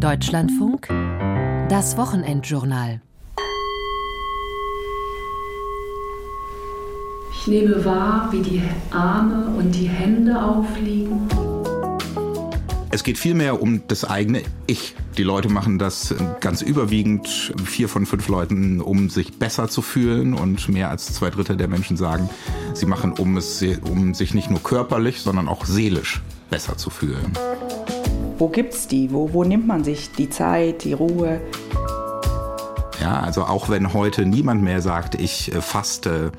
Deutschlandfunk, das Wochenendjournal. Ich nehme wahr, wie die Arme und die Hände aufliegen. Es geht vielmehr um das eigene Ich. Die Leute machen das ganz überwiegend, vier von fünf Leuten, um sich besser zu fühlen. Und mehr als zwei Drittel der Menschen sagen, sie machen, um, es, um sich nicht nur körperlich, sondern auch seelisch besser zu fühlen. Wo gibt's die? Wo, wo nimmt man sich die Zeit, die Ruhe? Ja, also auch wenn heute niemand mehr sagt, ich äh, faste,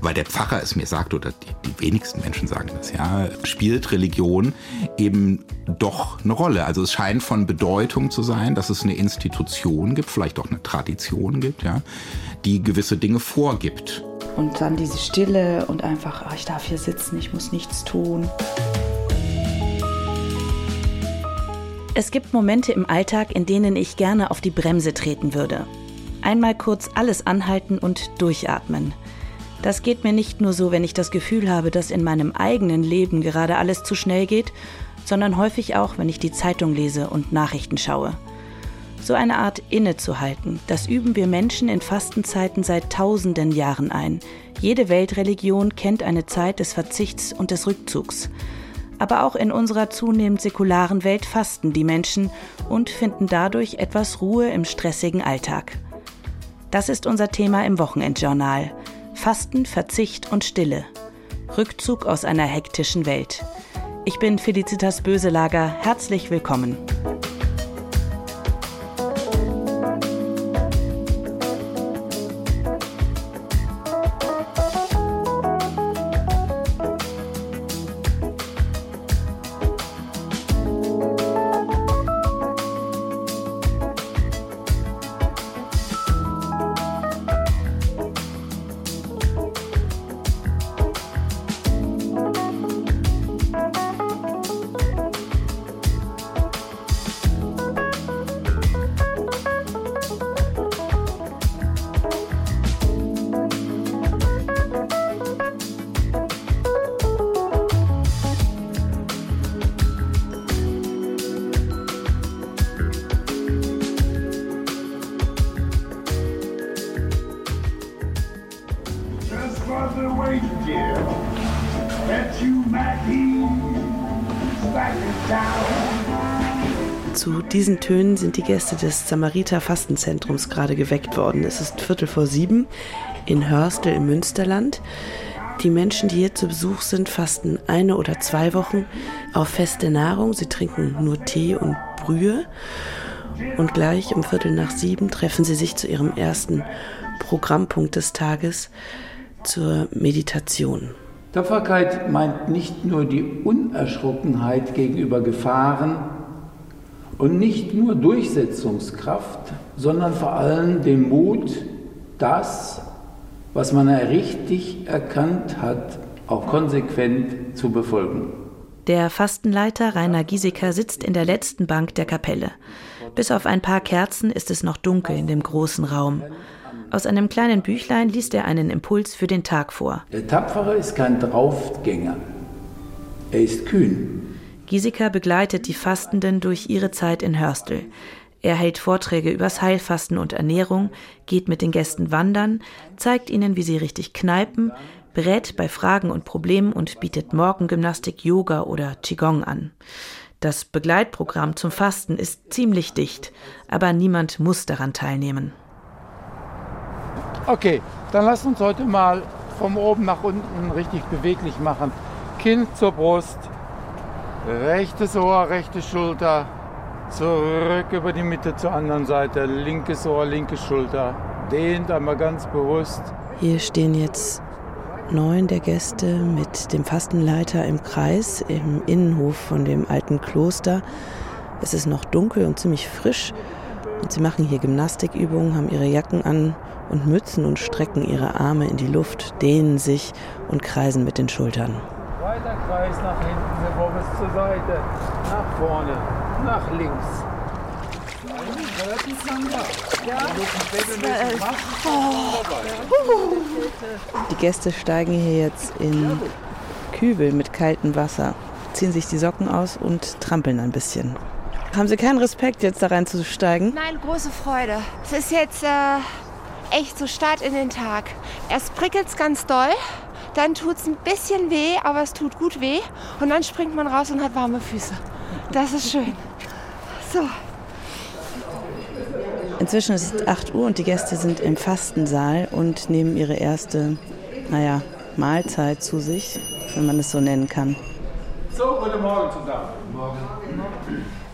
weil der Pfarrer es mir sagt oder die, die wenigsten Menschen sagen das, ja, spielt Religion eben doch eine Rolle. Also es scheint von Bedeutung zu sein, dass es eine Institution gibt, vielleicht auch eine Tradition gibt, ja, die gewisse Dinge vorgibt. Und dann diese Stille und einfach, ach, ich darf hier sitzen, ich muss nichts tun. Es gibt Momente im Alltag, in denen ich gerne auf die Bremse treten würde. Einmal kurz alles anhalten und durchatmen. Das geht mir nicht nur so, wenn ich das Gefühl habe, dass in meinem eigenen Leben gerade alles zu schnell geht, sondern häufig auch, wenn ich die Zeitung lese und Nachrichten schaue. So eine Art innezuhalten, das üben wir Menschen in Fastenzeiten seit tausenden Jahren ein. Jede Weltreligion kennt eine Zeit des Verzichts und des Rückzugs. Aber auch in unserer zunehmend säkularen Welt fasten die Menschen und finden dadurch etwas Ruhe im stressigen Alltag. Das ist unser Thema im Wochenendjournal. Fasten, Verzicht und Stille. Rückzug aus einer hektischen Welt. Ich bin Felicitas Böselager. Herzlich willkommen. Tönen sind die Gäste des Samariter Fastenzentrums gerade geweckt worden. Es ist Viertel vor sieben in Hörstel im Münsterland. Die Menschen, die hier zu Besuch sind, fasten eine oder zwei Wochen auf feste Nahrung. Sie trinken nur Tee und Brühe. Und gleich um Viertel nach sieben treffen sie sich zu ihrem ersten Programmpunkt des Tages, zur Meditation. Tapferkeit meint nicht nur die Unerschrockenheit gegenüber Gefahren und nicht nur Durchsetzungskraft, sondern vor allem den Mut, das, was man richtig erkannt hat, auch konsequent zu befolgen. Der Fastenleiter Rainer Gieseker sitzt in der letzten Bank der Kapelle. Bis auf ein paar Kerzen ist es noch dunkel in dem großen Raum. Aus einem kleinen Büchlein liest er einen Impuls für den Tag vor. Der Tapfere ist kein Draufgänger. Er ist kühn. Giesecke begleitet die Fastenden durch ihre Zeit in Hörstel. Er hält Vorträge übers Heilfasten und Ernährung, geht mit den Gästen wandern, zeigt ihnen, wie sie richtig kneipen, berät bei Fragen und Problemen und bietet Morgengymnastik, Yoga oder Qigong an. Das Begleitprogramm zum Fasten ist ziemlich dicht, aber niemand muss daran teilnehmen. Okay, dann lass uns heute mal von oben nach unten richtig beweglich machen. Kinn zur Brust, rechtes Ohr, rechte Schulter, zurück über die Mitte zur anderen Seite, linkes Ohr, linke Schulter. Dehnt einmal ganz bewusst. Hier stehen jetzt neun der Gäste mit dem Fastenleiter im Kreis im Innenhof von dem alten Kloster. Es ist noch dunkel und ziemlich frisch und sie machen hier Gymnastikübungen, haben ihre Jacken an und Mützen und strecken ihre Arme in die Luft, dehnen sich und kreisen mit den Schultern. Weiter Kreis nach hinten, zur Seite, nach vorne, nach links. Die Gäste steigen hier jetzt in Kübel mit kaltem Wasser, ziehen sich die Socken aus und trampeln ein bisschen. Haben Sie keinen Respekt, jetzt da reinzusteigen? Nein, große Freude. Es ist jetzt äh, echt so Start in den Tag. Erst prickelt es ganz doll, dann tut es ein bisschen weh, aber es tut gut weh. Und dann springt man raus und hat warme Füße. Das ist schön. So. Inzwischen ist es 8 Uhr und die Gäste sind im Fastensaal und nehmen ihre erste, naja, Mahlzeit zu sich, wenn man es so nennen kann. So, guten Morgen zusammen. Morgen.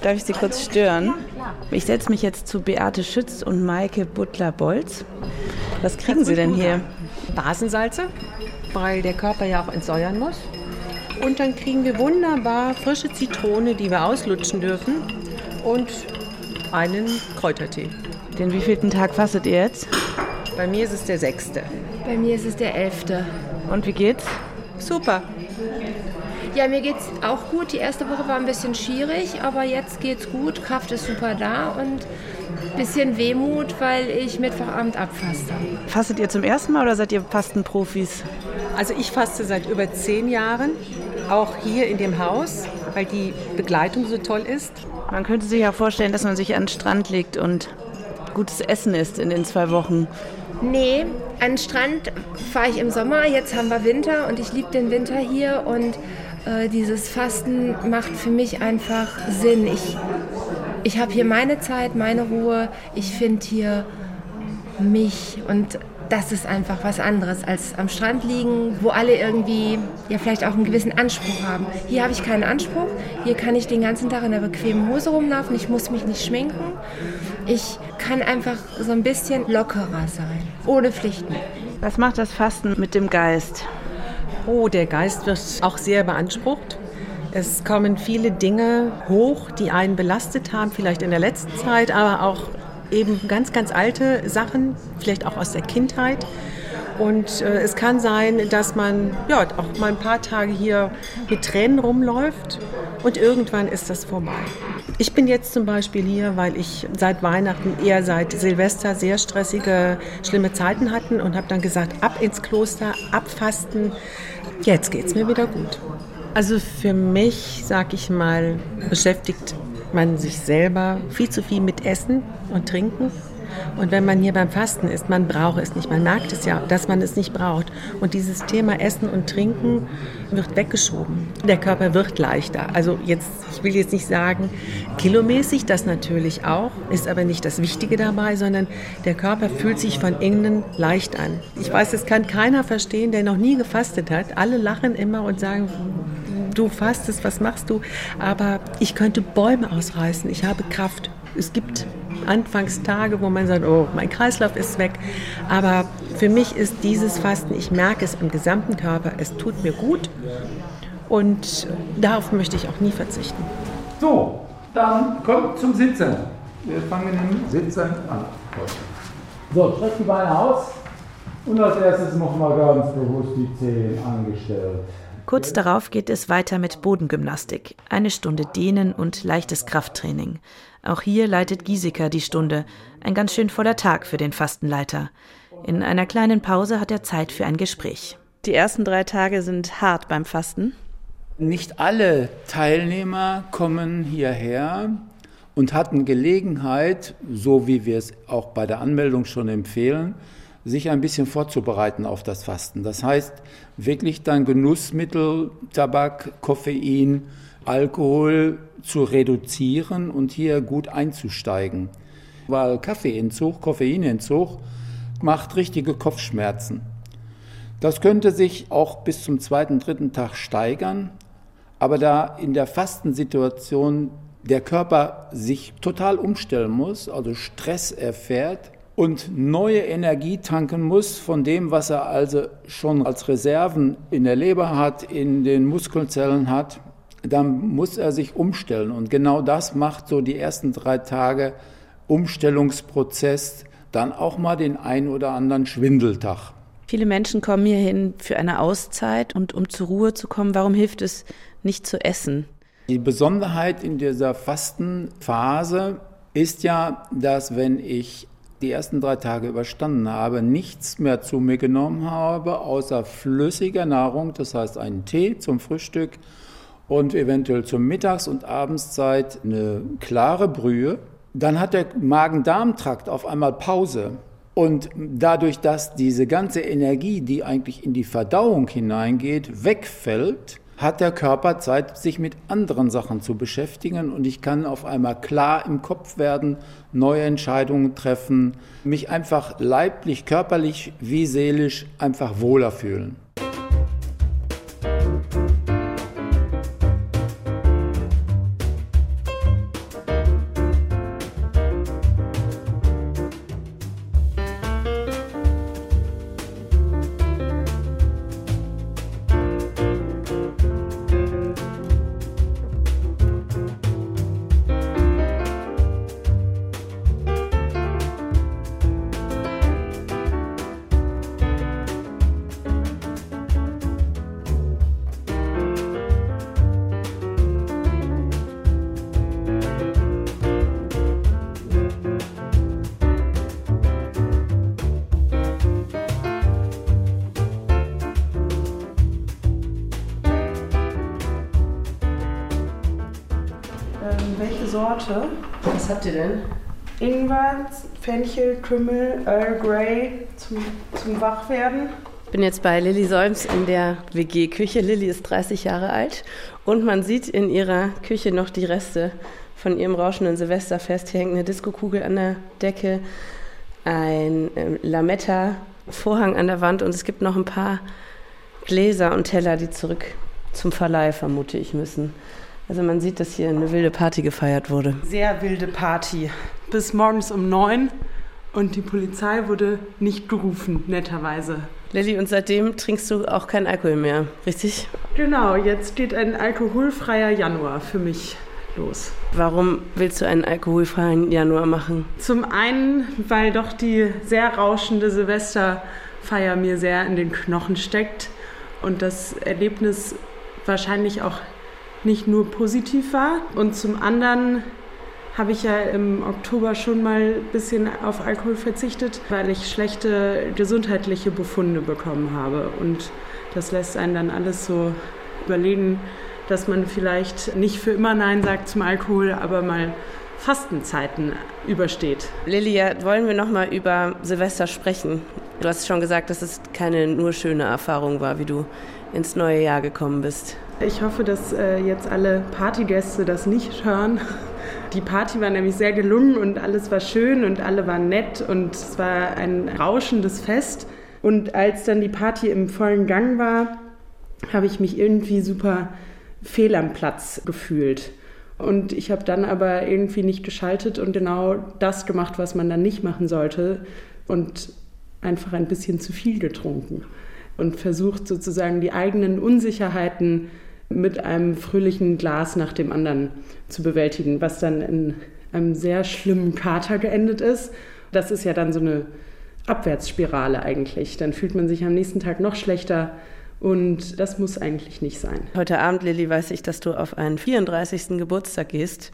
Darf ich Sie kurz stören? Ich setze mich jetzt zu Beate Schütz und Maike Butler-Bolz. Was kriegen Sie denn hier? Basensalze, weil der Körper ja auch entsäuern muss. Und dann kriegen wir wunderbar frische Zitrone, die wir auslutschen dürfen. Und einen Kräutertee. Den wievielten Tag fastet ihr jetzt? Bei mir ist es der sechste. Bei mir ist es der elfte. Und wie geht's? Super. Ja, mir geht's auch gut. Die erste Woche war ein bisschen schwierig, aber jetzt geht's gut. Kraft ist super da und bisschen Wehmut, weil ich Mittwochabend abfaste. Fastet ihr zum ersten Mal oder seid ihr Fastenprofis? Also ich faste seit über zehn Jahren, auch hier in dem Haus, weil die Begleitung so toll ist. Man könnte sich ja vorstellen, dass man sich an den Strand legt und gutes Essen isst in den zwei Wochen. Nee, an den Strand fahre ich im Sommer. Jetzt haben wir Winter und ich liebe den Winter hier und äh, dieses Fasten macht für mich einfach Sinn. Ich, ich habe hier meine Zeit, meine Ruhe. Ich finde hier mich und das ist einfach was anderes als am Strand liegen, wo alle irgendwie ja vielleicht auch einen gewissen Anspruch haben. Hier habe ich keinen Anspruch. Hier kann ich den ganzen Tag in der bequemen Hose rumlaufen. Ich muss mich nicht schminken. Ich kann einfach so ein bisschen lockerer sein, ohne Pflichten. Was macht das Fasten mit dem Geist? Oh, der Geist wird auch sehr beansprucht. Es kommen viele Dinge hoch, die einen belastet haben, vielleicht in der letzten Zeit, aber auch eben ganz, ganz alte Sachen, vielleicht auch aus der Kindheit. Und äh, es kann sein, dass man ja, auch mal ein paar Tage hier mit Tränen rumläuft und irgendwann ist das vorbei. Ich bin jetzt zum Beispiel hier, weil ich seit Weihnachten, eher seit Silvester sehr stressige, schlimme Zeiten hatten und habe dann gesagt, ab ins Kloster, abfasten. Jetzt geht es mir wieder gut. Also für mich, sag ich mal, beschäftigt man sich selber viel zu viel mit Essen und Trinken. Und wenn man hier beim Fasten ist, man braucht es nicht. Man merkt es ja, dass man es nicht braucht. Und dieses Thema Essen und Trinken wird weggeschoben. Der Körper wird leichter. Also jetzt, ich will jetzt nicht sagen, kilomäßig, das natürlich auch, ist aber nicht das Wichtige dabei, sondern der Körper fühlt sich von innen leicht an. Ich weiß, das kann keiner verstehen, der noch nie gefastet hat. Alle lachen immer und sagen, du fastest, was machst du? Aber ich könnte Bäume ausreißen. Ich habe Kraft. Es gibt Anfangstage, wo man sagt, oh, mein Kreislauf ist weg. Aber für mich ist dieses Fasten, ich merke es im gesamten Körper, es tut mir gut und darauf möchte ich auch nie verzichten. So, dann kommt zum Sitzen. Wir fangen im Sitzen an. So, streck die Beine aus und als erstes nochmal ganz bewusst die Zehen angestellt. Kurz darauf geht es weiter mit Bodengymnastik, eine Stunde Dehnen und leichtes Krafttraining. Auch hier leitet Giesecke die Stunde, ein ganz schön voller Tag für den Fastenleiter. In einer kleinen Pause hat er Zeit für ein Gespräch. Die ersten drei Tage sind hart beim Fasten. Nicht alle Teilnehmer kommen hierher und hatten Gelegenheit, so wie wir es auch bei der Anmeldung schon empfehlen, sich ein bisschen vorzubereiten auf das Fasten. Das heißt, wirklich dann Genussmittel, Tabak, Koffein, Alkohol zu reduzieren und hier gut einzusteigen. Weil Kaffeeentzug, Koffeinentzug macht richtige Kopfschmerzen. Das könnte sich auch bis zum zweiten, dritten Tag steigern, aber da in der Fastensituation der Körper sich total umstellen muss, also Stress erfährt, und neue Energie tanken muss von dem, was er also schon als Reserven in der Leber hat, in den Muskelzellen hat, dann muss er sich umstellen. Und genau das macht so die ersten drei Tage Umstellungsprozess, dann auch mal den ein oder anderen Schwindeltag. Viele Menschen kommen hierhin für eine Auszeit und um zur Ruhe zu kommen. Warum hilft es nicht zu essen? Die Besonderheit in dieser Fastenphase ist ja, dass wenn ich die ersten drei Tage überstanden habe, nichts mehr zu mir genommen habe, außer flüssiger Nahrung, das heißt einen Tee zum Frühstück und eventuell zur Mittags- und Abendszeit eine klare Brühe. Dann hat der Magen-Darm-Trakt auf einmal Pause. Und dadurch, dass diese ganze Energie, die eigentlich in die Verdauung hineingeht, wegfällt, hat der Körper Zeit, sich mit anderen Sachen zu beschäftigen und ich kann auf einmal klar im Kopf werden, neue Entscheidungen treffen, mich einfach leiblich, körperlich wie seelisch einfach wohler fühlen. Kümmel, Earl Grey zum, zum Wachwerden. Ich bin jetzt bei Lilly Solms in der WG-Küche. Lilly ist 30 Jahre alt und man sieht in ihrer Küche noch die Reste von ihrem rauschenden Silvesterfest. Hier hängt eine Diskokugel an der Decke, ein äh, Lametta-Vorhang an der Wand und es gibt noch ein paar Gläser und Teller, die zurück zum Verleih, vermute ich, müssen. Also man sieht, dass hier eine wilde Party gefeiert wurde. Sehr wilde Party. Bis morgens um neun und die Polizei wurde nicht gerufen, netterweise. Lilly, und seitdem trinkst du auch keinen Alkohol mehr, richtig? Genau, jetzt geht ein alkoholfreier Januar für mich los. Warum willst du einen alkoholfreien Januar machen? Zum einen, weil doch die sehr rauschende Silvesterfeier mir sehr in den Knochen steckt und das Erlebnis wahrscheinlich auch nicht nur positiv war. Und zum anderen habe ich ja im Oktober schon mal ein bisschen auf Alkohol verzichtet, weil ich schlechte gesundheitliche Befunde bekommen habe. Und das lässt einen dann alles so überlegen, dass man vielleicht nicht für immer Nein sagt zum Alkohol, aber mal Fastenzeiten übersteht. Lilia, wollen wir noch mal über Silvester sprechen? Du hast schon gesagt, dass es keine nur schöne Erfahrung war, wie du ins neue Jahr gekommen bist. Ich hoffe, dass äh, jetzt alle Partygäste das nicht hören. Die Party war nämlich sehr gelungen und alles war schön und alle waren nett und es war ein rauschendes Fest. Und als dann die Party im vollen Gang war, habe ich mich irgendwie super fehl am Platz gefühlt. Und ich habe dann aber irgendwie nicht geschaltet und genau das gemacht, was man dann nicht machen sollte und einfach ein bisschen zu viel getrunken und versucht sozusagen die eigenen Unsicherheiten mit einem fröhlichen Glas nach dem anderen zu bewältigen, was dann in einem sehr schlimmen Kater geendet ist. Das ist ja dann so eine Abwärtsspirale eigentlich. Dann fühlt man sich am nächsten Tag noch schlechter und das muss eigentlich nicht sein. Heute Abend, Lilly, weiß ich, dass du auf einen 34. Geburtstag gehst.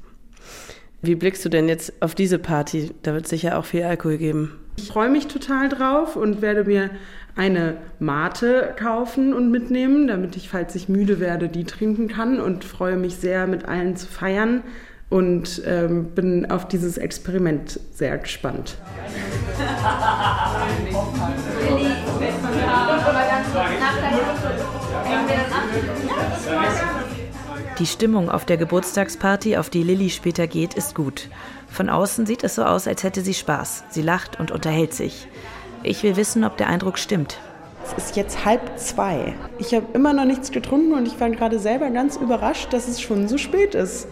Wie blickst du denn jetzt auf diese Party? Da wird es sicher auch viel Alkohol geben. Ich freue mich total drauf und werde mir eine Mate kaufen und mitnehmen, damit ich, falls ich müde werde, die trinken kann und freue mich sehr, mit allen zu feiern und ähm, bin auf dieses Experiment sehr gespannt. Die Stimmung auf der Geburtstagsparty, auf die Lilly später geht, ist gut. Von außen sieht es so aus, als hätte sie Spaß. Sie lacht und unterhält sich. Ich will wissen, ob der Eindruck stimmt. Es ist jetzt halb zwei. Ich habe immer noch nichts getrunken und ich war gerade selber ganz überrascht, dass es schon so spät ist,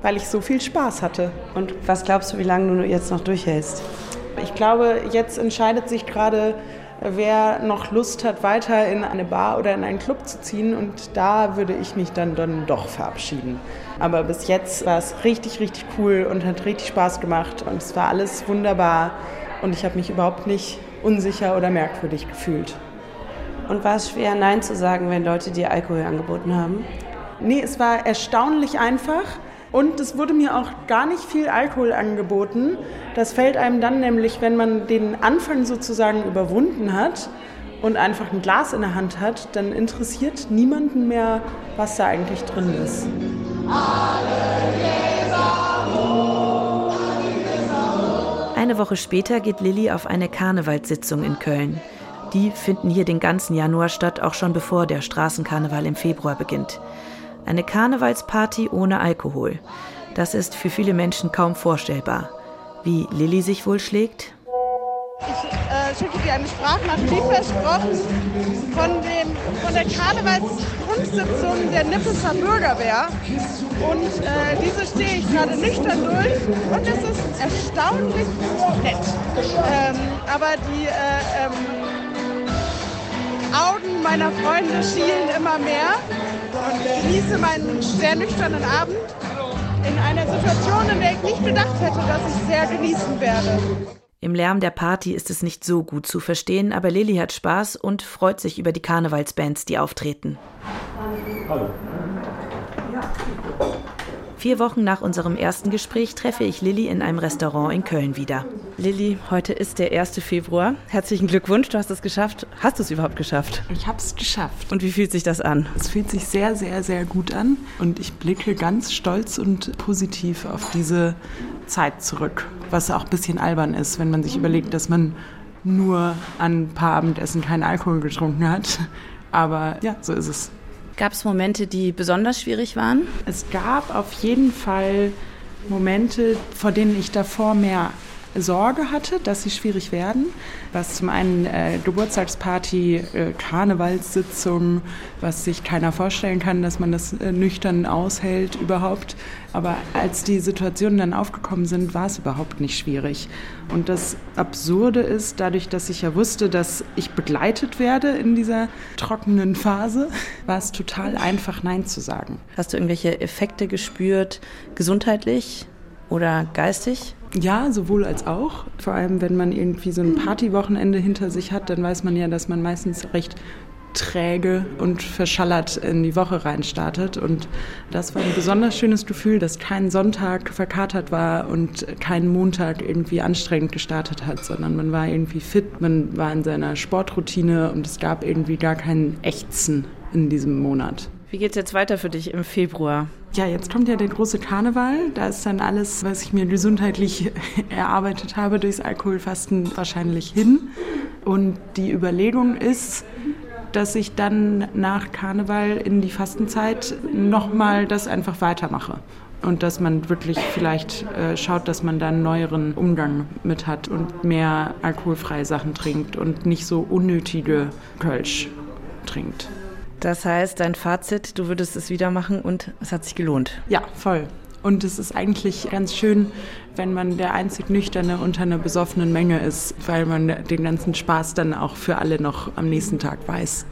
weil ich so viel Spaß hatte. Und was glaubst du, wie lange du jetzt noch durchhältst? Ich glaube, jetzt entscheidet sich gerade, wer noch Lust hat, weiter in eine Bar oder in einen Club zu ziehen. Und da würde ich mich dann, dann doch verabschieden. Aber bis jetzt war es richtig, richtig cool und hat richtig Spaß gemacht. Und es war alles wunderbar. Und ich habe mich überhaupt nicht unsicher oder merkwürdig gefühlt. Und war es schwer, Nein zu sagen, wenn Leute dir Alkohol angeboten haben? Nee, es war erstaunlich einfach. Und es wurde mir auch gar nicht viel Alkohol angeboten. Das fällt einem dann nämlich, wenn man den Anfang sozusagen überwunden hat und einfach ein Glas in der Hand hat, dann interessiert niemanden mehr, was da eigentlich drin ist. Eine Woche später geht Lilly auf eine Karnevalssitzung in Köln. Die finden hier den ganzen Januar statt, auch schon bevor der Straßenkarneval im Februar beginnt. Eine Karnevalsparty ohne Alkohol. Das ist für viele Menschen kaum vorstellbar. Wie Lilly sich wohl schlägt? Ich äh, schicke dir eine Sprachnachricht versprochen von, dem, von der Karnevalskunstsitzung der Nippeser Bürgerwehr. Und äh, diese stehe ich gerade nüchtern durch und es ist erstaunlich nett. Ähm, aber die äh, ähm, Augen meiner Freunde schielen immer mehr und ich genieße meinen sehr nüchternen Abend in einer Situation, in der ich nicht gedacht hätte, dass ich sehr genießen werde. Im Lärm der Party ist es nicht so gut zu verstehen, aber Lilly hat Spaß und freut sich über die Karnevalsbands, die auftreten. Hallo. Vier Wochen nach unserem ersten Gespräch treffe ich Lilly in einem Restaurant in Köln wieder. Lilly, heute ist der 1. Februar. Herzlichen Glückwunsch, du hast es geschafft. Hast du es überhaupt geschafft? Ich habe es geschafft. Und wie fühlt sich das an? Es fühlt sich sehr, sehr, sehr gut an. Und ich blicke ganz stolz und positiv auf diese Zeit zurück. Was auch ein bisschen albern ist, wenn man sich überlegt, dass man nur an ein paar Abendessen keinen Alkohol getrunken hat. Aber ja, so ist es. Gab es Momente, die besonders schwierig waren? Es gab auf jeden Fall Momente, vor denen ich davor mehr Sorge hatte, dass sie schwierig werden. Was zum einen äh, Geburtstagsparty, äh, Karnevalssitzung, was sich keiner vorstellen kann, dass man das äh, nüchtern aushält überhaupt. Aber als die Situationen dann aufgekommen sind, war es überhaupt nicht schwierig. Und das Absurde ist, dadurch, dass ich ja wusste, dass ich begleitet werde in dieser trockenen Phase, war es total einfach, Nein zu sagen. Hast du irgendwelche Effekte gespürt, gesundheitlich oder geistig? Ja, sowohl als auch. Vor allem, wenn man irgendwie so ein Partywochenende hinter sich hat, dann weiß man ja, dass man meistens recht träge und verschallert in die Woche reinstartet. Und das war ein besonders schönes Gefühl, dass kein Sonntag verkatert war und kein Montag irgendwie anstrengend gestartet hat, sondern man war irgendwie fit, man war in seiner Sportroutine und es gab irgendwie gar kein Ächzen in diesem Monat. Wie geht es jetzt weiter für dich im Februar? Ja, jetzt kommt ja der große Karneval. Da ist dann alles, was ich mir gesundheitlich erarbeitet habe, durchs Alkoholfasten wahrscheinlich hin. Und die Überlegung ist, dass ich dann nach Karneval in die Fastenzeit nochmal das einfach weitermache. Und dass man wirklich vielleicht äh, schaut, dass man da einen neueren Umgang mit hat und mehr alkoholfreie Sachen trinkt und nicht so unnötige Kölsch trinkt. Das heißt, dein Fazit, du würdest es wieder machen und es hat sich gelohnt. Ja, voll. Und es ist eigentlich ganz schön, wenn man der einzig Nüchterne unter einer besoffenen Menge ist, weil man den ganzen Spaß dann auch für alle noch am nächsten Tag weiß.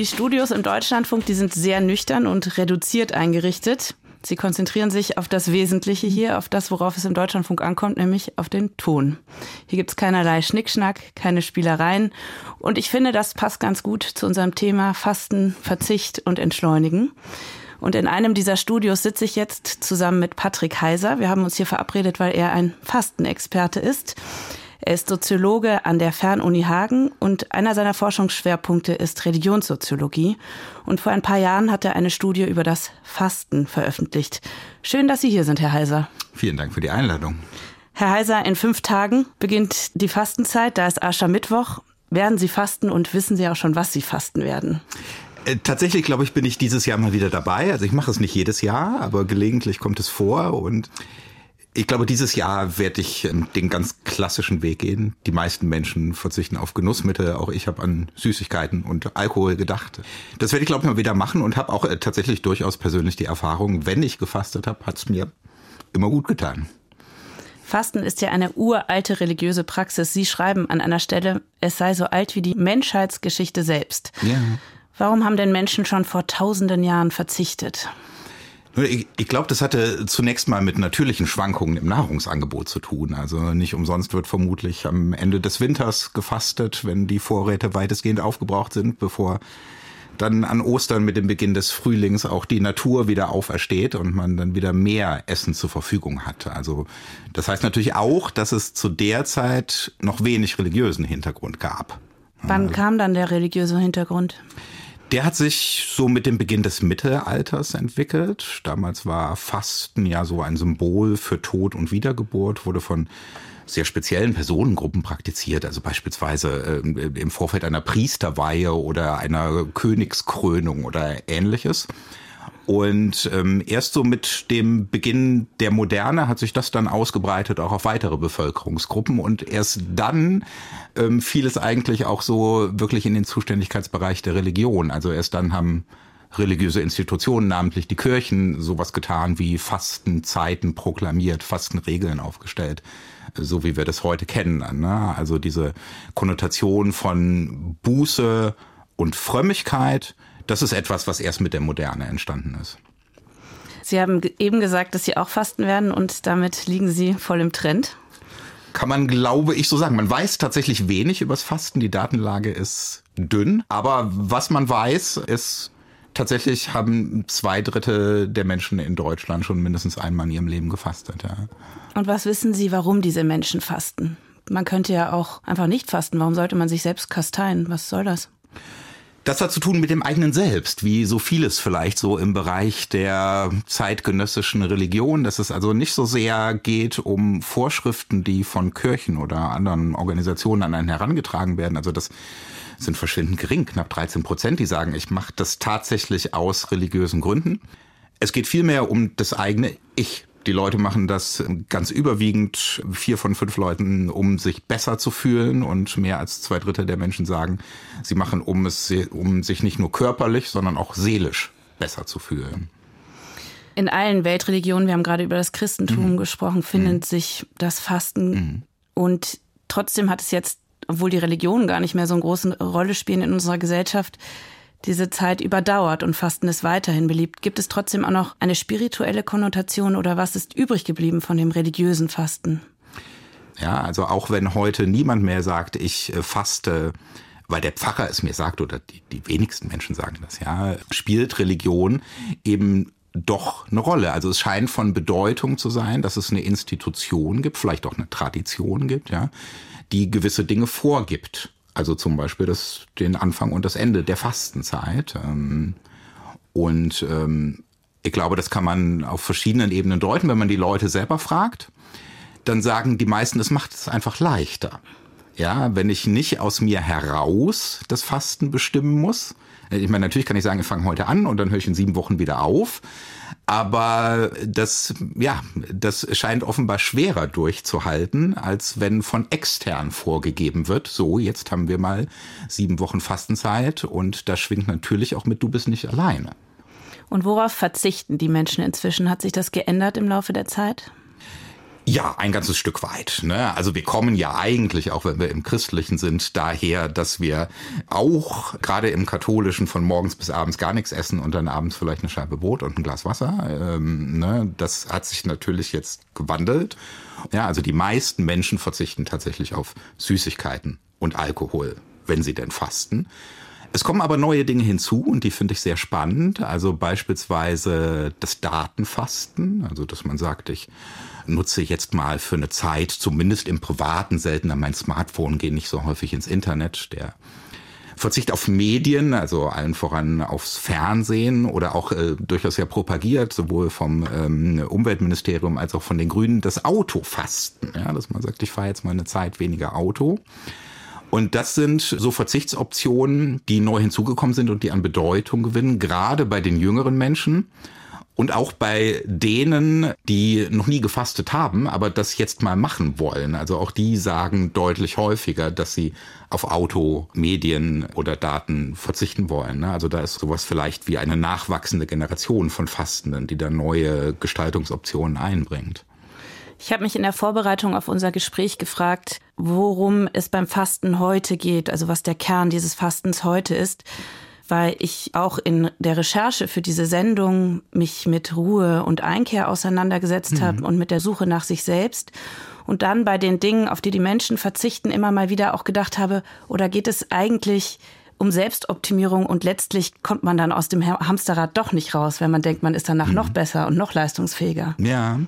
Die Studios im Deutschlandfunk, die sind sehr nüchtern und reduziert eingerichtet. Sie konzentrieren sich auf das Wesentliche hier, auf das, worauf es im Deutschlandfunk ankommt, nämlich auf den Ton. Hier gibt's keinerlei Schnickschnack, keine Spielereien. Und ich finde, das passt ganz gut zu unserem Thema Fasten, Verzicht und Entschleunigen. Und in einem dieser Studios sitze ich jetzt zusammen mit Patrick Heiser. Wir haben uns hier verabredet, weil er ein Fastenexperte ist. Er ist Soziologe an der Fernuni Hagen und einer seiner Forschungsschwerpunkte ist Religionssoziologie. Und vor ein paar Jahren hat er eine Studie über das Fasten veröffentlicht. Schön, dass Sie hier sind, Herr Heiser. Vielen Dank für die Einladung. Herr Heiser, in fünf Tagen beginnt die Fastenzeit, da ist Aschermittwoch. werden Sie fasten und wissen Sie auch schon, was Sie fasten werden? Äh, tatsächlich, glaube ich, bin ich dieses Jahr mal wieder dabei. Also ich mache es nicht jedes Jahr, aber gelegentlich kommt es vor und ich glaube, dieses Jahr werde ich ähm, den ganz klassischen Weg gehen. Die meisten Menschen verzichten auf Genussmittel. Auch ich habe an Süßigkeiten und Alkohol gedacht. Das werde ich, glaube ich, mal wieder machen und habe auch äh, tatsächlich durchaus persönlich die Erfahrung, wenn ich gefastet habe, hat es mir immer gut getan. Fasten ist ja eine uralte religiöse Praxis. Sie schreiben an einer Stelle, es sei so alt wie die Menschheitsgeschichte selbst. Ja. Warum haben denn Menschen schon vor tausenden Jahren verzichtet? Ich, ich glaube, das hatte zunächst mal mit natürlichen Schwankungen im Nahrungsangebot zu tun. Also nicht umsonst wird vermutlich am Ende des Winters gefastet, wenn die Vorräte weitestgehend aufgebraucht sind, bevor dann an Ostern mit dem Beginn des Frühlings auch die Natur wieder aufersteht und man dann wieder mehr Essen zur Verfügung hat. Also das heißt natürlich auch, dass es zu der Zeit noch wenig religiösen Hintergrund gab. Wann also, kam dann der religiöse Hintergrund? Der hat sich so mit dem Beginn des Mittelalters entwickelt. Damals war Fasten ja so ein Symbol für Tod und Wiedergeburt, wurde von sehr speziellen Personengruppen praktiziert, also beispielsweise äh, im Vorfeld einer Priesterweihe oder einer Königskrönung oder ähnliches. Und ähm, erst so mit dem Beginn der Moderne hat sich das dann ausgebreitet auch auf weitere Bevölkerungsgruppen und erst dann ähm, fiel es eigentlich auch so wirklich in den Zuständigkeitsbereich der Religion. Also erst dann haben religiöse Institutionen, namentlich die Kirchen, sowas getan wie Fastenzeiten proklamiert, Fastenregeln aufgestellt, so wie wir das heute kennen. Ne? Also diese Konnotation von Buße und Frömmigkeit, das ist etwas, was erst mit der Moderne entstanden ist. Sie haben eben gesagt, dass Sie auch fasten werden und damit liegen Sie voll im Trend. Kann man, glaube ich, so sagen. Man weiß tatsächlich wenig übers Fasten. Die Datenlage ist dünn. Aber was man weiß, ist, tatsächlich haben zwei Drittel der Menschen in Deutschland schon mindestens einmal in ihrem Leben gefastet. Ja. Und was wissen Sie, warum diese Menschen fasten? Man könnte ja auch einfach nicht fasten. Warum sollte man sich selbst kasteien? Was soll das? Das hat zu tun mit dem eigenen Selbst, wie so vieles vielleicht so im Bereich der zeitgenössischen Religion, dass es also nicht so sehr geht um Vorschriften, die von Kirchen oder anderen Organisationen an einen herangetragen werden. Also das sind verschwindend gering, knapp 13 Prozent, die sagen, ich mache das tatsächlich aus religiösen Gründen. Es geht vielmehr um das eigene Ich, die Leute machen das ganz überwiegend, vier von fünf Leuten, um sich besser zu fühlen und mehr als zwei Drittel der Menschen sagen, sie machen, um es, um sich nicht nur körperlich, sondern auch seelisch besser zu fühlen. In allen Weltreligionen, wir haben gerade über das Christentum mhm. gesprochen, findet mhm. sich das Fasten mhm. und trotzdem hat es jetzt, obwohl die Religionen gar nicht mehr so eine große Rolle spielen in unserer Gesellschaft, diese Zeit überdauert und Fasten ist weiterhin beliebt. Gibt es trotzdem auch noch eine spirituelle Konnotation oder was ist übrig geblieben von dem religiösen Fasten? Ja, also auch wenn heute niemand mehr sagt, ich äh, faste, weil der Pfarrer es mir sagt oder die, die wenigsten Menschen sagen das, ja, spielt Religion eben doch eine Rolle. Also es scheint von Bedeutung zu sein, dass es eine Institution gibt, vielleicht auch eine Tradition gibt, ja, die gewisse Dinge vorgibt. Also zum Beispiel das, den Anfang und das Ende der Fastenzeit. Ähm, und ähm, ich glaube, das kann man auf verschiedenen Ebenen deuten. Wenn man die Leute selber fragt, dann sagen die meisten, es macht es einfach leichter. Ja, wenn ich nicht aus mir heraus das Fasten bestimmen muss. Ich meine, natürlich kann ich sagen, ich fange heute an und dann höre ich in sieben Wochen wieder auf. Aber das, ja, das scheint offenbar schwerer durchzuhalten, als wenn von extern vorgegeben wird. So, jetzt haben wir mal sieben Wochen Fastenzeit und da schwingt natürlich auch mit, du bist nicht alleine. Und worauf verzichten die Menschen inzwischen? Hat sich das geändert im Laufe der Zeit? Ja, ein ganzes Stück weit. Ne? Also wir kommen ja eigentlich, auch wenn wir im Christlichen sind, daher, dass wir auch gerade im Katholischen von morgens bis abends gar nichts essen und dann abends vielleicht eine Scheibe Brot und ein Glas Wasser. Ähm, ne? Das hat sich natürlich jetzt gewandelt. Ja, also die meisten Menschen verzichten tatsächlich auf Süßigkeiten und Alkohol, wenn sie denn fasten. Es kommen aber neue Dinge hinzu und die finde ich sehr spannend. Also beispielsweise das Datenfasten, also dass man sagt, ich nutze jetzt mal für eine Zeit, zumindest im Privaten, seltener mein Smartphone, gehe nicht so häufig ins Internet. Der Verzicht auf Medien, also allen voran aufs Fernsehen oder auch äh, durchaus ja propagiert, sowohl vom ähm, Umweltministerium als auch von den Grünen, das Autofasten. Ja, dass man sagt, ich fahre jetzt mal eine Zeit weniger Auto. Und das sind so Verzichtsoptionen, die neu hinzugekommen sind und die an Bedeutung gewinnen, gerade bei den jüngeren Menschen. Und auch bei denen, die noch nie gefastet haben, aber das jetzt mal machen wollen. Also auch die sagen deutlich häufiger, dass sie auf Auto, Medien oder Daten verzichten wollen. Also da ist sowas vielleicht wie eine nachwachsende Generation von Fastenden, die da neue Gestaltungsoptionen einbringt. Ich habe mich in der Vorbereitung auf unser Gespräch gefragt, worum es beim Fasten heute geht, also was der Kern dieses Fastens heute ist weil ich auch in der Recherche für diese Sendung mich mit Ruhe und Einkehr auseinandergesetzt mhm. habe und mit der Suche nach sich selbst. Und dann bei den Dingen, auf die die Menschen verzichten, immer mal wieder auch gedacht habe, oder geht es eigentlich um Selbstoptimierung und letztlich kommt man dann aus dem Hamsterrad doch nicht raus, wenn man denkt, man ist danach mhm. noch besser und noch leistungsfähiger. Ja.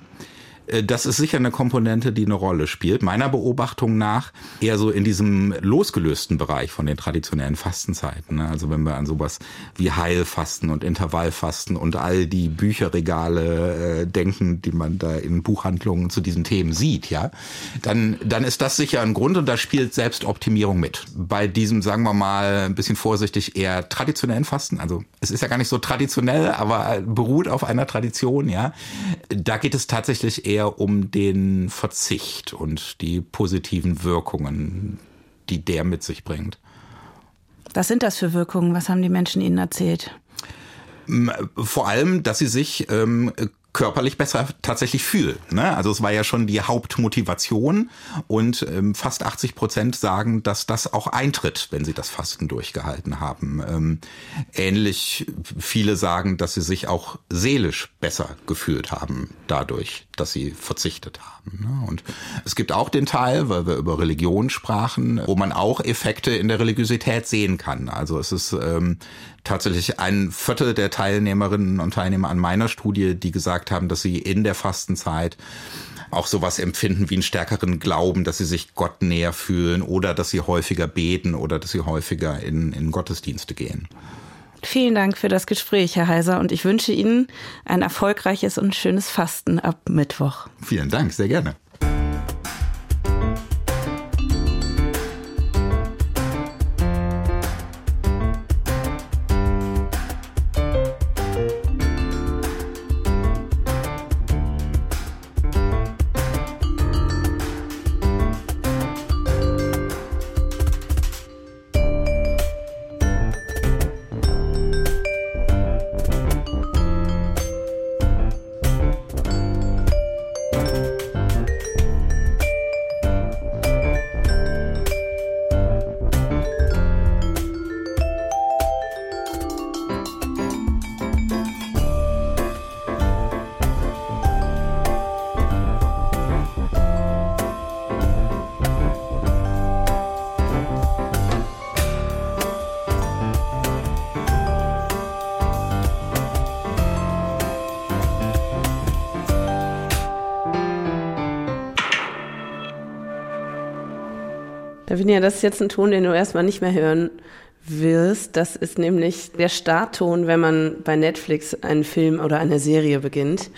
Äh, das ist sicher eine Komponente, die eine Rolle spielt. Meiner Beobachtung nach eher so in diesem losgelösten Bereich von den traditionellen Fastenzeiten. Ne? Also wenn wir an sowas wie Heilfasten und Intervallfasten und all die Bücherregale äh, denken, die man da in Buchhandlungen zu diesen Themen sieht, ja, dann, dann ist das sicher ein Grund und da spielt Selbstoptimierung mit. Bei diesem, sagen wir mal, ein bisschen vorsichtig eher traditionellen Fasten, also es ist ja gar nicht so traditionell, aber beruht auf einer Tradition, ja, da geht es tatsächlich eher eher um den Verzicht und die positiven Wirkungen, die der mit sich bringt. Was sind das für Wirkungen? Was haben die Menschen Ihnen erzählt? Vor allem, dass sie sich ähm, körperlich besser tatsächlich fühlen. Ne? Also es war ja schon die Hauptmotivation und ähm, fast 80 Prozent sagen, dass das auch eintritt, wenn sie das Fasten durchgehalten haben. Ähm, ähnlich viele sagen, dass sie sich auch seelisch besser gefühlt haben dadurch, dass sie verzichtet haben. Ne? Und es gibt auch den Teil, weil wir über Religion sprachen, wo man auch Effekte in der Religiosität sehen kann. Also es ist ähm, tatsächlich ein Viertel der Teilnehmerinnen und Teilnehmer an meiner Studie, die gesagt haben, dass sie in der Fastenzeit auch sowas empfinden wie einen stärkeren Glauben, dass sie sich Gott näher fühlen oder dass sie häufiger beten oder dass sie häufiger in, in Gottesdienste gehen. Vielen Dank für das Gespräch, Herr Heiser, und ich wünsche Ihnen ein erfolgreiches und schönes Fasten ab Mittwoch. Vielen Dank, sehr gerne. Lavinia, das ist jetzt ein Ton, den du erstmal nicht mehr hören wirst. Das ist nämlich der Startton, wenn man bei Netflix einen Film oder eine Serie beginnt.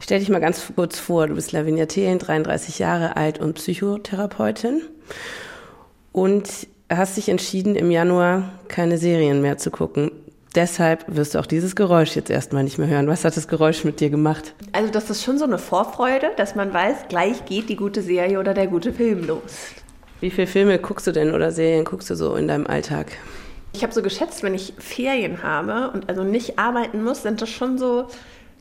Stell dich mal ganz kurz vor, du bist Lavinia Thelen, 33 Jahre alt und Psychotherapeutin und hast dich entschieden, im Januar keine Serien mehr zu gucken. Deshalb wirst du auch dieses Geräusch jetzt erstmal nicht mehr hören. Was hat das Geräusch mit dir gemacht? Also das ist schon so eine Vorfreude, dass man weiß, gleich geht die gute Serie oder der gute Film los. Wie viele Filme guckst du denn oder Serien guckst du so in deinem Alltag? Ich habe so geschätzt, wenn ich Ferien habe und also nicht arbeiten muss, sind das schon so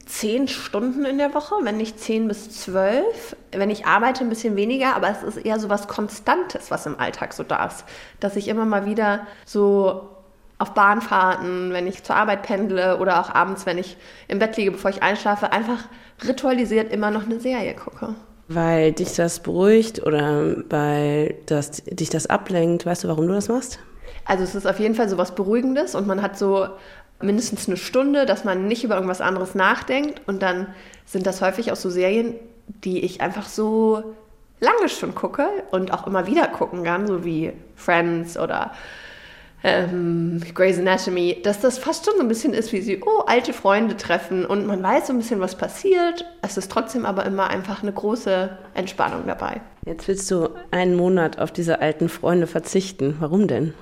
zehn Stunden in der Woche, wenn nicht zehn bis zwölf. Wenn ich arbeite, ein bisschen weniger, aber es ist eher so was Konstantes, was im Alltag so da ist. Dass ich immer mal wieder so auf Bahnfahrten, wenn ich zur Arbeit pendle oder auch abends, wenn ich im Bett liege, bevor ich einschlafe, einfach ritualisiert immer noch eine Serie gucke. Weil dich das beruhigt oder weil das, dich das ablenkt. Weißt du, warum du das machst? Also es ist auf jeden Fall so was Beruhigendes und man hat so mindestens eine Stunde, dass man nicht über irgendwas anderes nachdenkt und dann sind das häufig auch so Serien, die ich einfach so lange schon gucke und auch immer wieder gucken kann, so wie Friends oder ähm, Grey's Anatomy, dass das fast schon so ein bisschen ist, wie sie, oh, alte Freunde treffen und man weiß so ein bisschen, was passiert. Es ist trotzdem aber immer einfach eine große Entspannung dabei. Jetzt willst du einen Monat auf diese alten Freunde verzichten. Warum denn?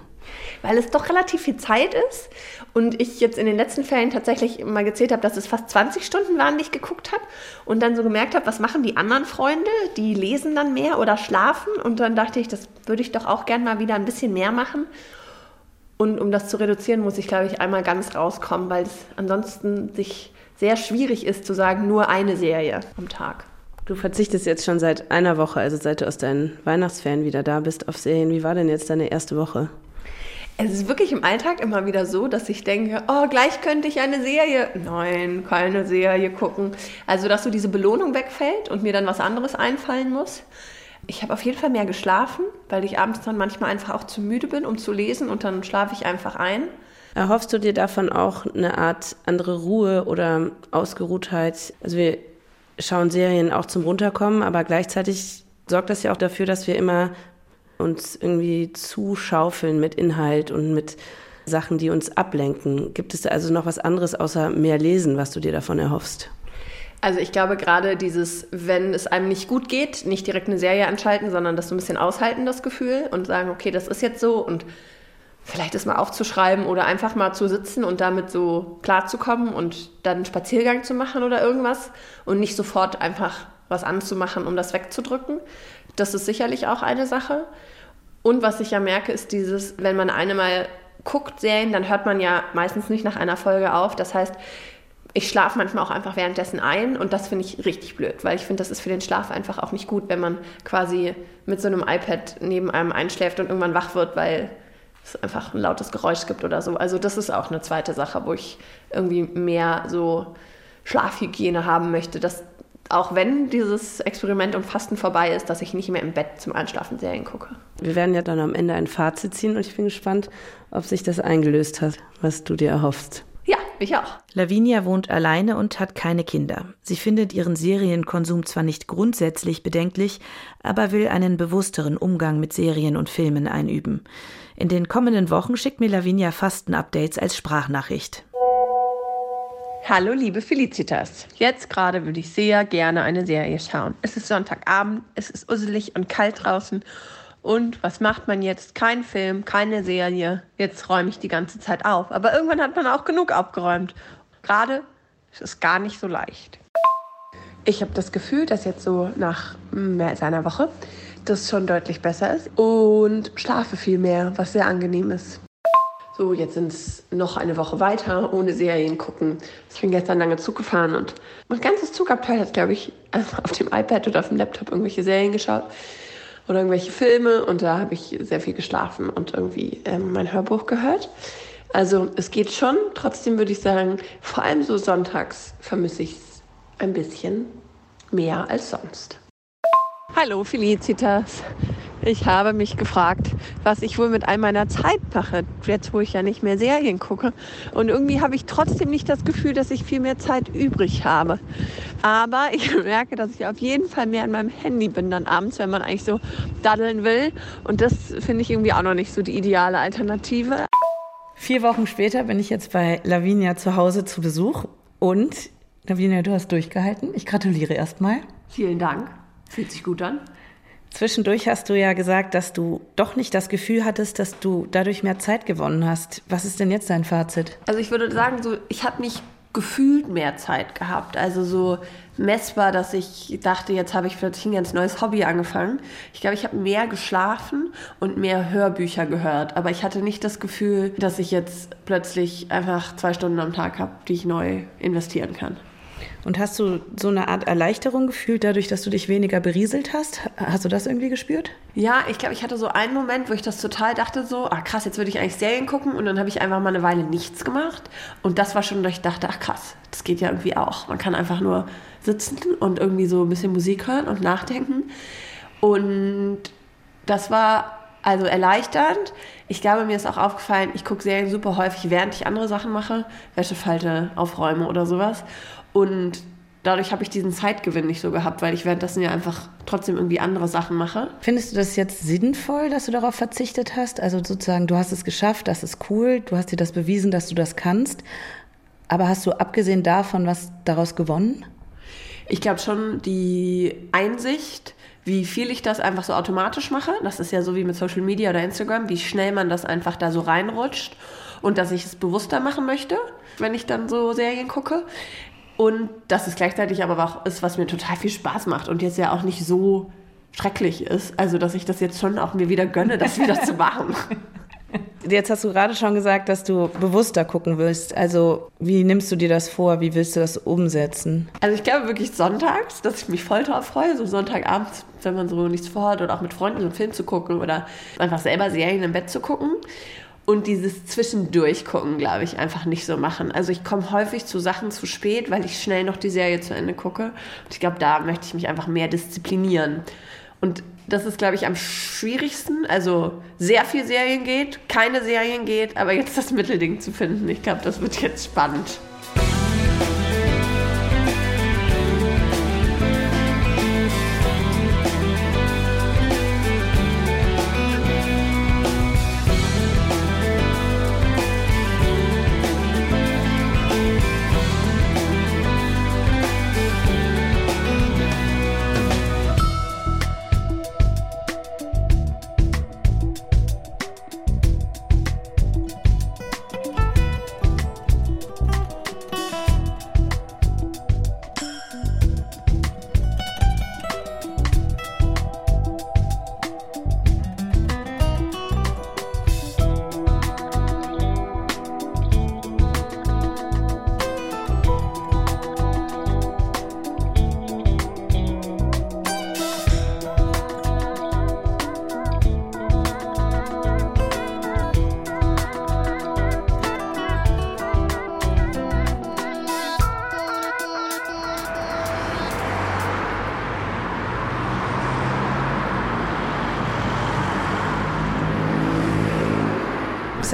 Weil es doch relativ viel Zeit ist und ich jetzt in den letzten Ferien tatsächlich mal gezählt habe, dass es fast 20 Stunden waren, die ich geguckt habe und dann so gemerkt habe, was machen die anderen Freunde? Die lesen dann mehr oder schlafen und dann dachte ich, das würde ich doch auch gern mal wieder ein bisschen mehr machen. Und um das zu reduzieren, muss ich, glaube ich, einmal ganz rauskommen, weil es ansonsten sich sehr schwierig ist zu sagen, nur eine Serie am Tag. Du verzichtest jetzt schon seit einer Woche, also seit du aus deinen Weihnachtsferien wieder da bist, auf Serien. Wie war denn jetzt deine erste Woche? Es ist wirklich im Alltag immer wieder so, dass ich denke, oh, gleich könnte ich eine Serie. Nein, keine Serie gucken. Also, dass so diese Belohnung wegfällt und mir dann was anderes einfallen muss. Ich habe auf jeden Fall mehr geschlafen, weil ich abends dann manchmal einfach auch zu müde bin, um zu lesen und dann schlafe ich einfach ein. Erhoffst du dir davon auch eine Art andere Ruhe oder Ausgeruhtheit? Also wir schauen Serien auch zum Runterkommen, aber gleichzeitig sorgt das ja auch dafür, dass wir immer uns irgendwie zuschaufeln mit Inhalt und mit Sachen, die uns ablenken. Gibt es da also noch was anderes außer mehr Lesen, was du dir davon erhoffst? Also ich glaube gerade dieses, wenn es einem nicht gut geht, nicht direkt eine Serie anschalten, sondern das so ein bisschen aushalten, das Gefühl und sagen, okay, das ist jetzt so und vielleicht ist mal aufzuschreiben oder einfach mal zu sitzen und damit so klarzukommen und dann einen Spaziergang zu machen oder irgendwas und nicht sofort einfach was anzumachen, um das wegzudrücken. Das ist sicherlich auch eine Sache. Und was ich ja merke, ist dieses, wenn man eine mal guckt, Serien, dann hört man ja meistens nicht nach einer Folge auf. Das heißt, ich schlafe manchmal auch einfach währenddessen ein und das finde ich richtig blöd, weil ich finde, das ist für den Schlaf einfach auch nicht gut, wenn man quasi mit so einem iPad neben einem einschläft und irgendwann wach wird, weil es einfach ein lautes Geräusch gibt oder so. Also das ist auch eine zweite Sache, wo ich irgendwie mehr so Schlafhygiene haben möchte, dass auch wenn dieses Experiment um Fasten vorbei ist, dass ich nicht mehr im Bett zum Einschlafen Serien gucke. Wir werden ja dann am Ende ein Fazit ziehen und ich bin gespannt, ob sich das eingelöst hat, was du dir erhoffst. Ja, ich auch. Lavinia wohnt alleine und hat keine Kinder. Sie findet ihren Serienkonsum zwar nicht grundsätzlich bedenklich, aber will einen bewussteren Umgang mit Serien und Filmen einüben. In den kommenden Wochen schickt mir Lavinia Fasten-Updates als Sprachnachricht. Hallo liebe Felicitas. Jetzt gerade würde ich sehr gerne eine Serie schauen. Es ist Sonntagabend, es ist usselig und kalt draußen und was macht man jetzt? Kein Film, keine Serie. Jetzt räume ich die ganze Zeit auf. Aber irgendwann hat man auch genug aufgeräumt. Gerade ist es gar nicht so leicht. Ich habe das Gefühl, dass jetzt so nach mehr als einer Woche das schon deutlich besser ist und schlafe viel mehr, was sehr angenehm ist. So, jetzt sind es noch eine Woche weiter ohne Serien gucken. Ich bin gestern lange Zug gefahren und mein ganzes Zugabteil hat, glaube ich, auf dem iPad oder auf dem Laptop irgendwelche Serien geschaut oder irgendwelche Filme und da habe ich sehr viel geschlafen und irgendwie ähm, mein Hörbuch gehört. Also es geht schon, trotzdem würde ich sagen, vor allem so sonntags vermisse ich es ein bisschen mehr als sonst. Hallo Felicitas. Ich habe mich gefragt, was ich wohl mit all meiner Zeit mache, jetzt wo ich ja nicht mehr Serien gucke. Und irgendwie habe ich trotzdem nicht das Gefühl, dass ich viel mehr Zeit übrig habe. Aber ich merke, dass ich auf jeden Fall mehr an meinem Handy bin dann abends, wenn man eigentlich so daddeln will. Und das finde ich irgendwie auch noch nicht so die ideale Alternative. Vier Wochen später bin ich jetzt bei Lavinia zu Hause zu Besuch. Und Lavinia, du hast durchgehalten. Ich gratuliere erstmal. Vielen Dank. Fühlt sich gut an. Zwischendurch hast du ja gesagt, dass du doch nicht das Gefühl hattest, dass du dadurch mehr Zeit gewonnen hast. Was ist denn jetzt dein Fazit? Also ich würde sagen, so ich habe nicht gefühlt mehr Zeit gehabt. Also so messbar, dass ich dachte, jetzt habe ich plötzlich ein ganz neues Hobby angefangen. Ich glaube, ich habe mehr geschlafen und mehr Hörbücher gehört. Aber ich hatte nicht das Gefühl, dass ich jetzt plötzlich einfach zwei Stunden am Tag habe, die ich neu investieren kann. Und hast du so eine Art Erleichterung gefühlt dadurch, dass du dich weniger berieselt hast? Hast du das irgendwie gespürt? Ja, ich glaube, ich hatte so einen Moment, wo ich das total dachte so, ah krass, jetzt würde ich eigentlich Serien gucken und dann habe ich einfach mal eine Weile nichts gemacht und das war schon, dass ich dachte, ach krass, das geht ja irgendwie auch. Man kann einfach nur sitzen und irgendwie so ein bisschen Musik hören und nachdenken und das war also erleichternd. Ich glaube, mir ist auch aufgefallen, ich gucke Serien super häufig, während ich andere Sachen mache, Wäschefalte aufräume oder sowas. Und dadurch habe ich diesen Zeitgewinn nicht so gehabt, weil ich währenddessen ja einfach trotzdem irgendwie andere Sachen mache. Findest du das jetzt sinnvoll, dass du darauf verzichtet hast? Also sozusagen, du hast es geschafft, das ist cool, du hast dir das bewiesen, dass du das kannst. Aber hast du abgesehen davon was daraus gewonnen? Ich glaube schon, die Einsicht, wie viel ich das einfach so automatisch mache, das ist ja so wie mit Social Media oder Instagram, wie schnell man das einfach da so reinrutscht und dass ich es bewusster machen möchte, wenn ich dann so Serien gucke. Und dass es gleichzeitig aber auch ist, was mir total viel Spaß macht und jetzt ja auch nicht so schrecklich ist. Also, dass ich das jetzt schon auch mir wieder gönne, das wieder zu machen. Jetzt hast du gerade schon gesagt, dass du bewusster gucken willst. Also, wie nimmst du dir das vor? Wie willst du das umsetzen? Also, ich glaube wirklich sonntags, dass ich mich voll drauf freue, so Sonntagabends, wenn man so nichts vorhat oder auch mit Freunden so einen Film zu gucken oder einfach selber Serien im Bett zu gucken und dieses Zwischendurchgucken, glaube ich, einfach nicht so machen. Also ich komme häufig zu Sachen zu spät, weil ich schnell noch die Serie zu Ende gucke. Und ich glaube, da möchte ich mich einfach mehr disziplinieren. Und das ist, glaube ich, am schwierigsten. Also sehr viel Serien geht, keine Serien geht, aber jetzt das Mittelding zu finden, ich glaube, das wird jetzt spannend.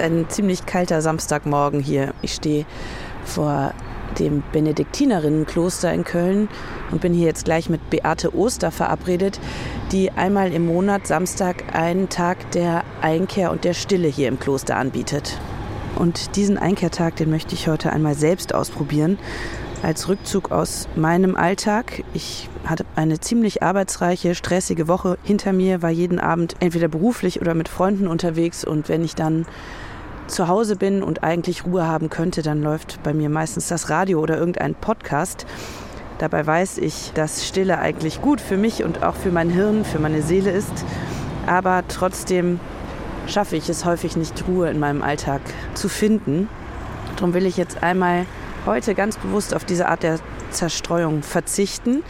Ein ziemlich kalter Samstagmorgen hier. Ich stehe vor dem Benediktinerinnenkloster in Köln und bin hier jetzt gleich mit Beate Oster verabredet, die einmal im Monat Samstag einen Tag der Einkehr und der Stille hier im Kloster anbietet. Und diesen Einkehrtag, den möchte ich heute einmal selbst ausprobieren, als Rückzug aus meinem Alltag. Ich hatte eine ziemlich arbeitsreiche, stressige Woche hinter mir, war jeden Abend entweder beruflich oder mit Freunden unterwegs und wenn ich dann zu Hause bin und eigentlich Ruhe haben könnte, dann läuft bei mir meistens das Radio oder irgendein Podcast. Dabei weiß ich, dass Stille eigentlich gut für mich und auch für mein Hirn, für meine Seele ist. Aber trotzdem schaffe ich es häufig nicht, Ruhe in meinem Alltag zu finden. Darum will ich jetzt einmal heute ganz bewusst auf diese Art der Zerstreuung verzichten.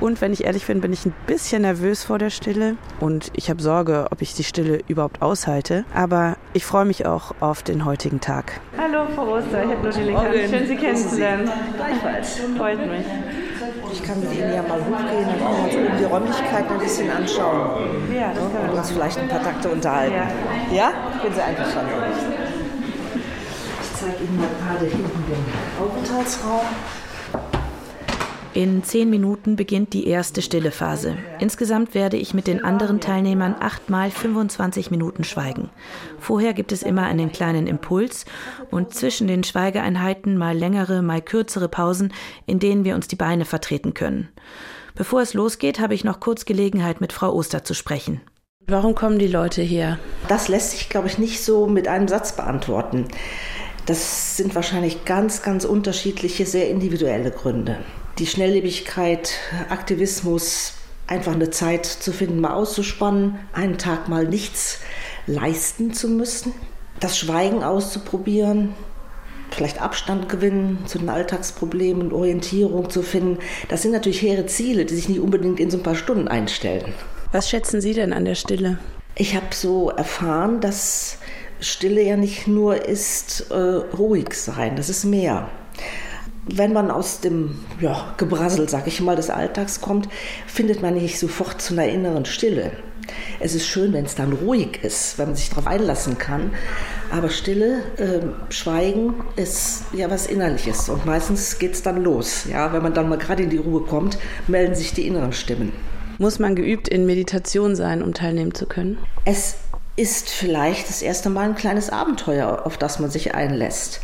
Und wenn ich ehrlich bin, bin ich ein bisschen nervös vor der Stille und ich habe Sorge, ob ich die Stille überhaupt aushalte. Aber ich freue mich auch auf den heutigen Tag. Hallo, Frau Oster, ich habe nur die Linke. Schön, Sie kennenzulernen. Gleichfalls. Freut mich. Ich kann mit Ihnen ja mal hochgehen und uns oben die Räumlichkeiten ein bisschen anschauen. Ja, das können wir Und uns vielleicht ein paar Takte unterhalten. Ja. Ja? Bin Sie einverstanden? Ich zeige Ihnen mal gerade hinten den Aufenthaltsraum. In zehn Minuten beginnt die erste stille Phase. Insgesamt werde ich mit den anderen Teilnehmern achtmal 25 Minuten schweigen. Vorher gibt es immer einen kleinen Impuls und zwischen den Schweigeeinheiten mal längere, mal kürzere Pausen, in denen wir uns die Beine vertreten können. Bevor es losgeht, habe ich noch kurz Gelegenheit, mit Frau Oster zu sprechen. Warum kommen die Leute her? Das lässt sich, glaube ich, nicht so mit einem Satz beantworten. Das sind wahrscheinlich ganz, ganz unterschiedliche, sehr individuelle Gründe. Die Schnelllebigkeit, Aktivismus, einfach eine Zeit zu finden, mal auszuspannen, einen Tag mal nichts leisten zu müssen, das Schweigen auszuprobieren, vielleicht Abstand gewinnen zu den Alltagsproblemen, Orientierung zu finden. Das sind natürlich hehre Ziele, die sich nicht unbedingt in so ein paar Stunden einstellen. Was schätzen Sie denn an der Stille? Ich habe so erfahren, dass Stille ja nicht nur ist äh, ruhig sein, das ist mehr. Wenn man aus dem ja, Gebrassel, sag ich mal, des Alltags kommt, findet man nicht sofort zu einer inneren Stille. Es ist schön, wenn es dann ruhig ist, wenn man sich darauf einlassen kann. Aber Stille, äh, Schweigen ist ja was Innerliches. Und meistens geht es dann los. Ja, wenn man dann mal gerade in die Ruhe kommt, melden sich die inneren Stimmen. Muss man geübt in Meditation sein, um teilnehmen zu können? Es ist vielleicht das erste Mal ein kleines Abenteuer, auf das man sich einlässt.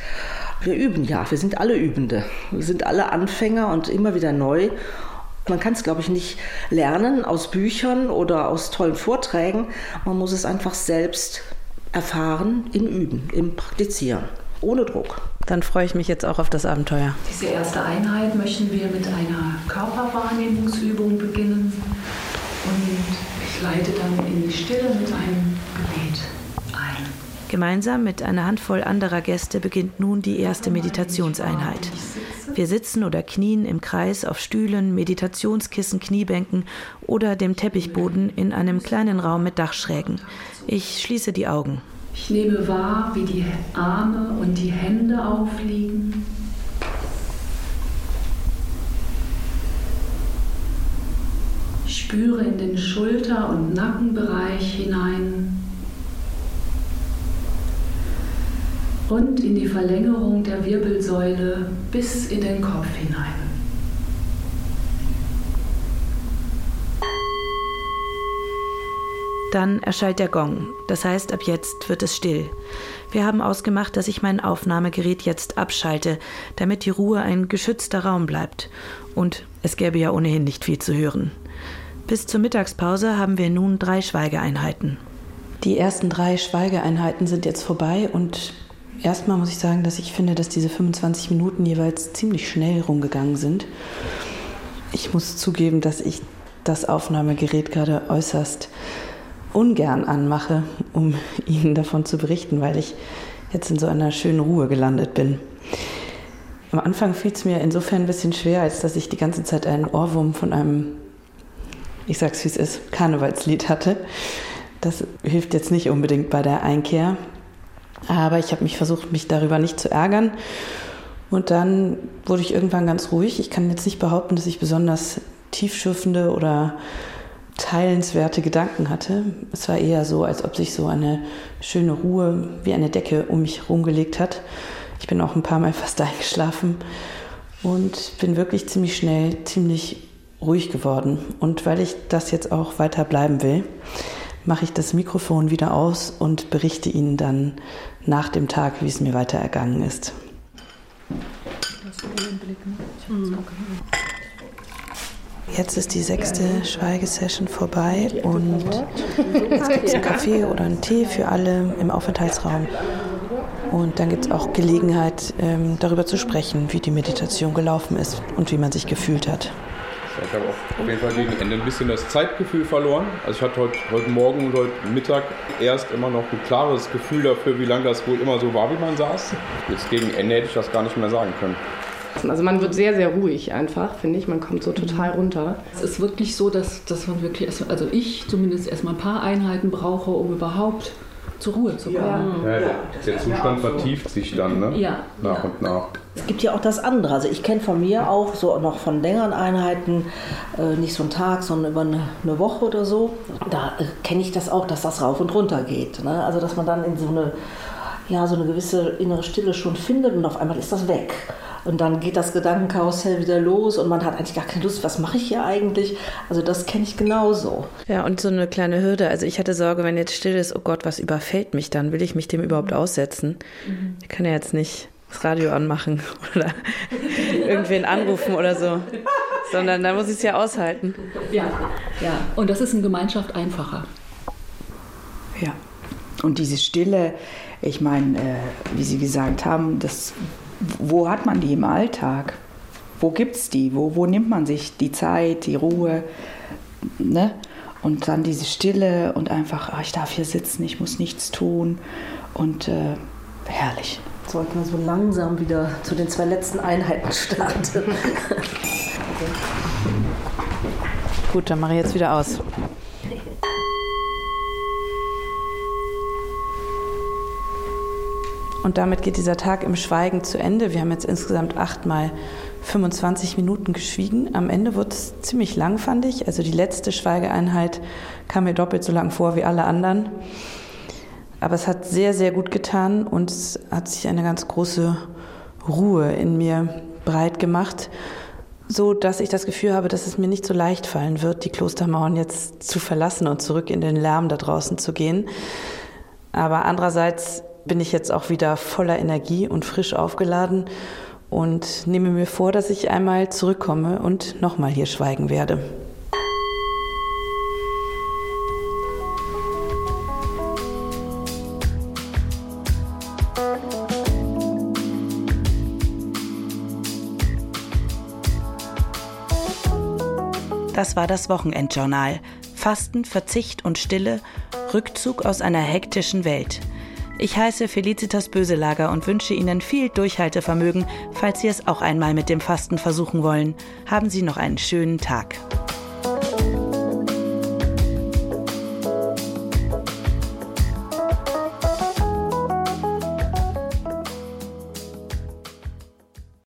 Wir üben ja, wir sind alle Übende. Wir sind alle Anfänger und immer wieder neu. Man kann es, glaube ich, nicht lernen aus Büchern oder aus tollen Vorträgen. Man muss es einfach selbst erfahren im Üben, im Praktizieren, ohne Druck. Dann freue ich mich jetzt auch auf das Abenteuer. Diese erste Einheit möchten wir mit einer Körperwahrnehmungsübung beginnen. Und ich leite dann in die Stille mit einem. Gemeinsam mit einer Handvoll anderer Gäste beginnt nun die erste Meditationseinheit. Wir sitzen oder knien im Kreis auf Stühlen, Meditationskissen, Kniebänken oder dem Teppichboden in einem kleinen Raum mit Dachschrägen. Ich schließe die Augen. Ich nehme wahr, wie die Arme und die Hände aufliegen. Ich spüre in den Schulter- und Nackenbereich hinein und in die Verlängerung der Wirbelsäule bis in den Kopf hinein. Dann erschallt der Gong. Das heißt, ab jetzt wird es still. Wir haben ausgemacht, dass ich mein Aufnahmegerät jetzt abschalte, damit die Ruhe ein geschützter Raum bleibt. Und es gäbe ja ohnehin nicht viel zu hören. Bis zur Mittagspause haben wir nun drei Schweigeeinheiten. Die ersten drei Schweigeeinheiten sind jetzt vorbei und erstmal muss ich sagen, dass ich finde, dass diese 25 Minuten jeweils ziemlich schnell rumgegangen sind. Ich muss zugeben, dass ich das Aufnahmegerät gerade äußerst ungern anmache, um Ihnen davon zu berichten, weil ich jetzt in so einer schönen Ruhe gelandet bin. Am Anfang fiel es mir insofern ein bisschen schwer, als dass ich die ganze Zeit einen Ohrwurm von einem, ich sag's wie es ist, Karnevalslied hatte. Das hilft jetzt nicht unbedingt bei der Einkehr. Aber ich habe mich versucht, mich darüber nicht zu ärgern. Und dann wurde ich irgendwann ganz ruhig. Ich kann jetzt nicht behaupten, dass ich besonders tiefschürfende oder teilenswerte Gedanken hatte. Es war eher so, als ob sich so eine schöne Ruhe wie eine Decke um mich herumgelegt hat. Ich bin auch ein paar Mal fast eingeschlafen und bin wirklich ziemlich schnell ziemlich ruhig geworden. Und weil ich das jetzt auch weiter bleiben will, mache ich das Mikrofon wieder aus und berichte Ihnen dann nach dem Tag, wie es mir weiter ergangen ist. Jetzt ist die sechste Schweigesession vorbei und jetzt gibt es einen Kaffee oder einen Tee für alle im Aufenthaltsraum. Und dann gibt es auch Gelegenheit, ähm, darüber zu sprechen, wie die Meditation gelaufen ist und wie man sich gefühlt hat. Ich habe auf jeden Fall gegen Ende ein bisschen das Zeitgefühl verloren. Also ich hatte heute, heute Morgen und heute Mittag erst immer noch ein klares Gefühl dafür, wie lange das wohl immer so war, wie man saß. Jetzt gegen Ende hätte ich das gar nicht mehr sagen können. Also man wird sehr, sehr ruhig einfach, finde ich. Man kommt so total runter. Es ist wirklich so, dass, dass man wirklich, erst, also ich zumindest erstmal ein paar Einheiten brauche, um überhaupt zur Ruhe zu kommen. Ja, der, der Zustand vertieft sich dann, ne? Ja. Nach ja. und nach. Es gibt ja auch das andere. Also ich kenne von mir auch so noch von längeren Einheiten, äh, nicht so einen Tag, sondern über eine, eine Woche oder so. Da äh, kenne ich das auch, dass das rauf und runter geht. Ne? Also dass man dann in so eine, ja, so eine gewisse innere Stille schon findet und auf einmal ist das weg. Und dann geht das Gedankenkarussell wieder los und man hat eigentlich gar keine Lust, was mache ich hier eigentlich? Also das kenne ich genauso. Ja, und so eine kleine Hürde. Also ich hatte Sorge, wenn jetzt still ist, oh Gott, was überfällt mich dann? Will ich mich dem überhaupt aussetzen? Mhm. Ich kann ja jetzt nicht das Radio anmachen oder irgendwen anrufen oder so. Sondern da muss ich es ja aushalten. Ja, ja. Und das ist in Gemeinschaft einfacher. Ja. Und diese Stille, ich meine, äh, wie Sie gesagt haben, das wo hat man die im Alltag? Wo gibt es die? Wo, wo nimmt man sich die Zeit, die Ruhe? Ne? Und dann diese Stille und einfach, ach, ich darf hier sitzen, ich muss nichts tun. Und äh, herrlich. Sollten wir so langsam wieder zu den zwei letzten Einheiten starten. Gut, dann mache ich jetzt wieder aus. Und damit geht dieser Tag im Schweigen zu Ende. Wir haben jetzt insgesamt achtmal 25 Minuten geschwiegen. Am Ende wurde es ziemlich lang, fand ich. Also die letzte Schweigeeinheit kam mir doppelt so lang vor wie alle anderen. Aber es hat sehr, sehr gut getan und es hat sich eine ganz große Ruhe in mir breit gemacht, so dass ich das Gefühl habe, dass es mir nicht so leicht fallen wird, die Klostermauern jetzt zu verlassen und zurück in den Lärm da draußen zu gehen. Aber andererseits bin ich jetzt auch wieder voller Energie und frisch aufgeladen und nehme mir vor, dass ich einmal zurückkomme und nochmal hier schweigen werde. Das war das Wochenendjournal. Fasten, Verzicht und Stille, Rückzug aus einer hektischen Welt. Ich heiße Felicitas Böselager und wünsche Ihnen viel Durchhaltevermögen, falls Sie es auch einmal mit dem Fasten versuchen wollen. Haben Sie noch einen schönen Tag.